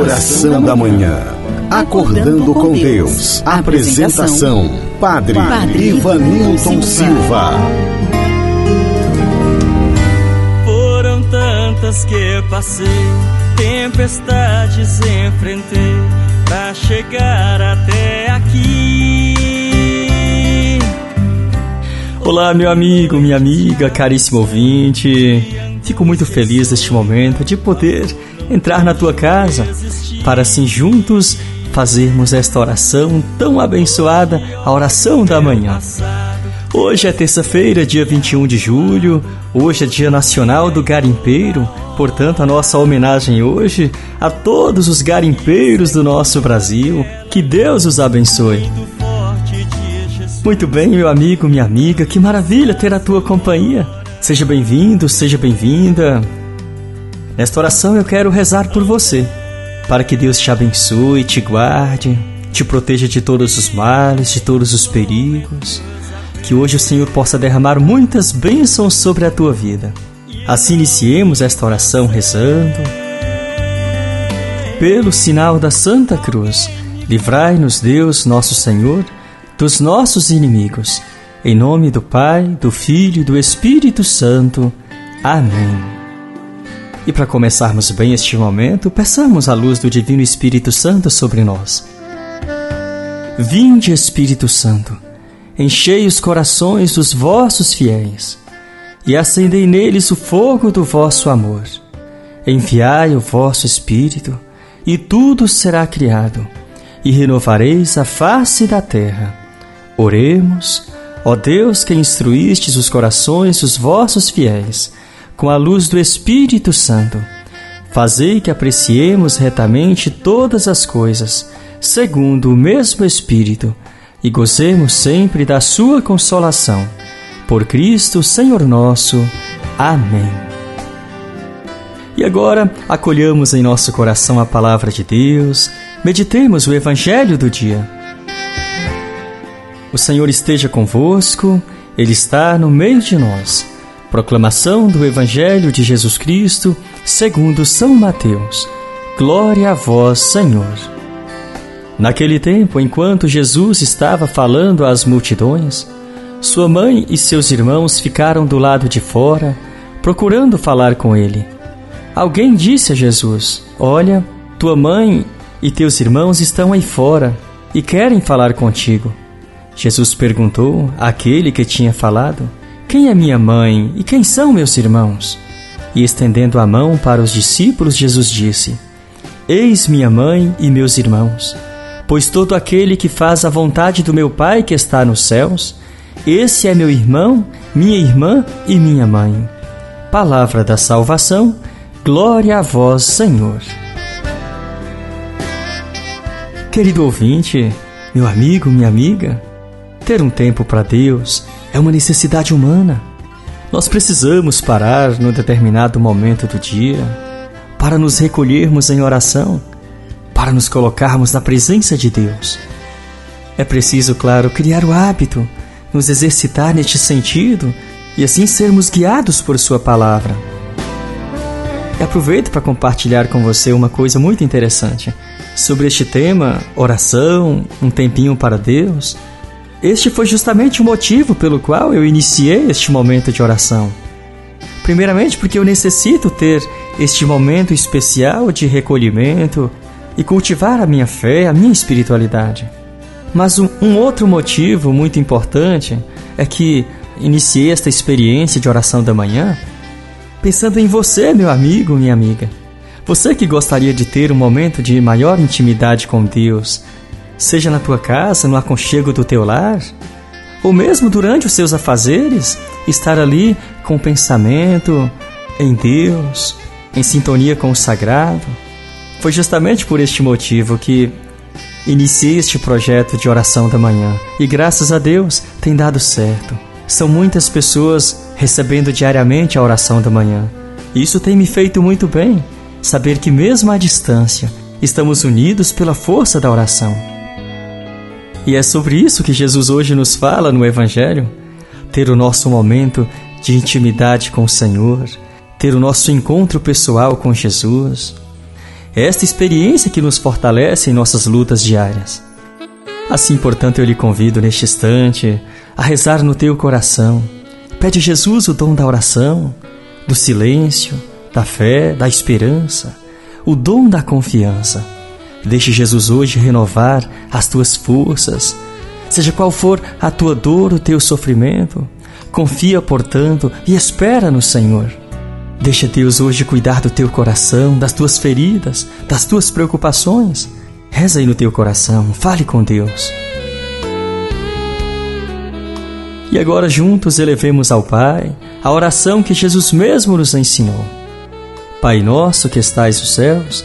Oração da Manhã. Acordando com Deus. Apresentação: Padre, Padre Ivanilton Silva. Foram tantas que passei, tempestades enfrentei pra chegar até aqui. Olá, meu amigo, minha amiga, caríssimo ouvinte. Fico muito feliz neste momento de poder entrar na tua casa para assim juntos fazermos esta oração tão abençoada, a oração da manhã. Hoje é terça-feira, dia 21 de julho, hoje é Dia Nacional do Garimpeiro, portanto, a nossa homenagem hoje a todos os garimpeiros do nosso Brasil. Que Deus os abençoe. Muito bem, meu amigo, minha amiga, que maravilha ter a tua companhia. Seja bem-vindo, seja bem-vinda. Nesta oração eu quero rezar por você, para que Deus te abençoe, te guarde, te proteja de todos os males, de todos os perigos. Que hoje o Senhor possa derramar muitas bênçãos sobre a tua vida. Assim iniciemos esta oração rezando. Pelo sinal da Santa Cruz, livrai-nos Deus, nosso Senhor, dos nossos inimigos. Em nome do Pai, do Filho e do Espírito Santo. Amém. E para começarmos bem este momento, peçamos a luz do Divino Espírito Santo sobre nós. Vinde, Espírito Santo, enchei os corações dos vossos fiéis e acendei neles o fogo do vosso amor. Enviai o vosso Espírito, e tudo será criado, e renovareis a face da terra. Oremos, ó Deus que instruístes os corações dos vossos fiéis com a luz do Espírito Santo. Fazei que apreciemos retamente todas as coisas, segundo o mesmo Espírito, e gozemos sempre da Sua consolação. Por Cristo, Senhor nosso. Amém. E agora, acolhamos em nosso coração a palavra de Deus, meditemos o Evangelho do dia. O Senhor esteja convosco, Ele está no meio de nós. Proclamação do Evangelho de Jesus Cristo, segundo São Mateus. Glória a vós, Senhor. Naquele tempo, enquanto Jesus estava falando às multidões, sua mãe e seus irmãos ficaram do lado de fora, procurando falar com ele. Alguém disse a Jesus: Olha, tua mãe e teus irmãos estão aí fora e querem falar contigo. Jesus perguntou àquele que tinha falado: quem é minha mãe e quem são meus irmãos? E estendendo a mão para os discípulos, Jesus disse: Eis minha mãe e meus irmãos. Pois todo aquele que faz a vontade do meu Pai que está nos céus, esse é meu irmão, minha irmã e minha mãe. Palavra da salvação, glória a vós, Senhor. Querido ouvinte, meu amigo, minha amiga, ter um tempo para Deus é uma necessidade humana. Nós precisamos parar num determinado momento do dia para nos recolhermos em oração, para nos colocarmos na presença de Deus. É preciso, claro, criar o hábito, nos exercitar neste sentido e assim sermos guiados por Sua palavra. E aproveito para compartilhar com você uma coisa muito interessante sobre este tema, oração, um tempinho para Deus. Este foi justamente o motivo pelo qual eu iniciei este momento de oração. Primeiramente, porque eu necessito ter este momento especial de recolhimento e cultivar a minha fé, a minha espiritualidade. Mas um, um outro motivo muito importante é que iniciei esta experiência de oração da manhã pensando em você, meu amigo, minha amiga. Você que gostaria de ter um momento de maior intimidade com Deus, seja na tua casa, no aconchego do teu lar, ou mesmo durante os seus afazeres, estar ali com o pensamento em Deus, em sintonia com o sagrado. Foi justamente por este motivo que iniciei este projeto de oração da manhã e graças a Deus tem dado certo. São muitas pessoas recebendo diariamente a oração da manhã. Isso tem me feito muito bem, saber que mesmo à distância estamos unidos pela força da oração. E é sobre isso que Jesus hoje nos fala no Evangelho: ter o nosso momento de intimidade com o Senhor, ter o nosso encontro pessoal com Jesus. É esta experiência que nos fortalece em nossas lutas diárias. Assim, portanto, eu lhe convido neste instante a rezar no teu coração. Pede a Jesus o dom da oração, do silêncio, da fé, da esperança, o dom da confiança. Deixe Jesus hoje renovar as tuas forças. Seja qual for a tua dor, o teu sofrimento, confia, portanto, e espera no Senhor. Deixa Deus hoje cuidar do teu coração, das tuas feridas, das tuas preocupações. Reza aí no teu coração, fale com Deus. E agora juntos elevemos ao Pai a oração que Jesus mesmo nos ensinou. Pai nosso que estais nos céus,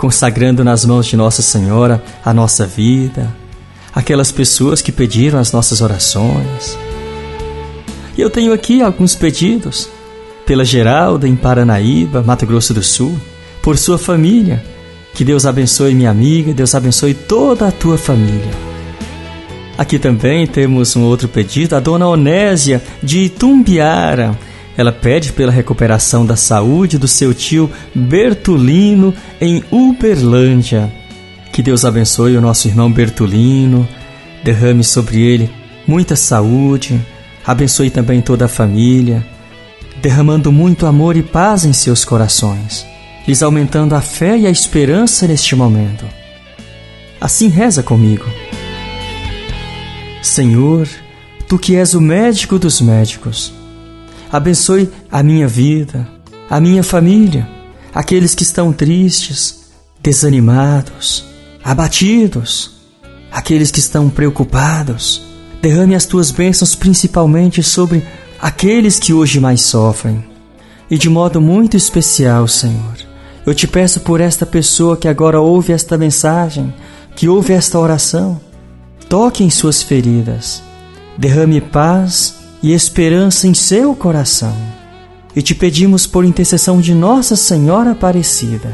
consagrando nas mãos de Nossa Senhora a nossa vida, aquelas pessoas que pediram as nossas orações. E eu tenho aqui alguns pedidos pela Geralda em Paranaíba, Mato Grosso do Sul, por sua família. Que Deus abençoe minha amiga, Deus abençoe toda a tua família. Aqui também temos um outro pedido, a dona Onésia de Itumbiara. Ela pede pela recuperação da saúde do seu tio Bertulino em Uberlândia. Que Deus abençoe o nosso irmão Bertulino, derrame sobre ele muita saúde, abençoe também toda a família, derramando muito amor e paz em seus corações, lhes aumentando a fé e a esperança neste momento. Assim reza comigo. Senhor, tu que és o médico dos médicos, abençoe a minha vida, a minha família, aqueles que estão tristes, desanimados, abatidos, aqueles que estão preocupados. Derrame as tuas bênçãos principalmente sobre aqueles que hoje mais sofrem. E de modo muito especial, Senhor, eu te peço por esta pessoa que agora ouve esta mensagem, que ouve esta oração toque em suas feridas, derrame paz e esperança em seu coração. E te pedimos por intercessão de Nossa Senhora Aparecida.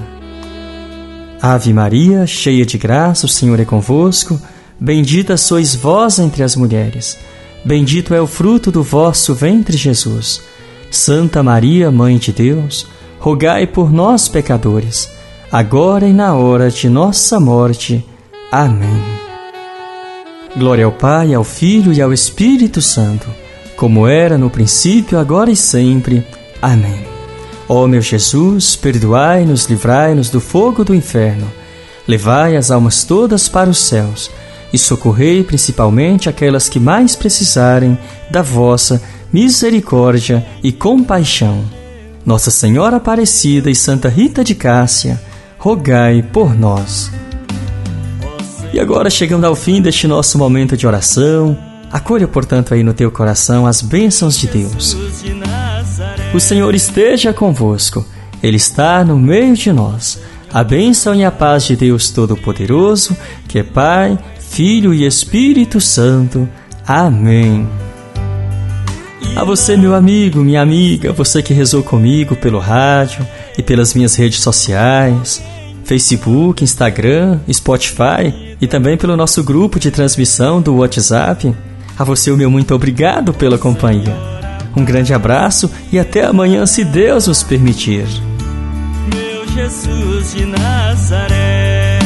Ave Maria, cheia de graça, o Senhor é convosco. Bendita sois vós entre as mulheres. Bendito é o fruto do vosso ventre, Jesus. Santa Maria, Mãe de Deus, rogai por nós, pecadores, agora e na hora de nossa morte. Amém. Glória ao Pai, ao Filho e ao Espírito Santo, como era no princípio, agora e sempre. Amém. Ó meu Jesus, perdoai-nos, livrai-nos do fogo do inferno, levai as almas todas para os céus e socorrei principalmente aquelas que mais precisarem da vossa misericórdia e compaixão. Nossa Senhora Aparecida e Santa Rita de Cássia, rogai por nós. E agora, chegando ao fim deste nosso momento de oração, acolha, portanto, aí no teu coração as bênçãos de Deus. O Senhor esteja convosco, Ele está no meio de nós. A bênção e a paz de Deus Todo-Poderoso, que é Pai, Filho e Espírito Santo. Amém. A você, meu amigo, minha amiga, você que rezou comigo pelo rádio e pelas minhas redes sociais, Facebook, Instagram, Spotify e também pelo nosso grupo de transmissão do WhatsApp. A você o meu muito obrigado pela companhia. Um grande abraço e até amanhã, se Deus nos permitir. Meu Jesus de Nazaré,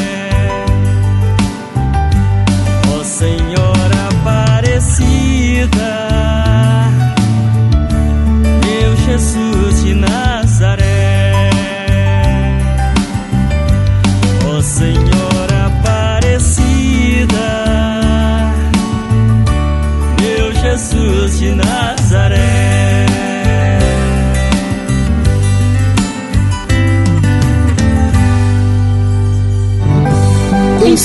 ó Senhora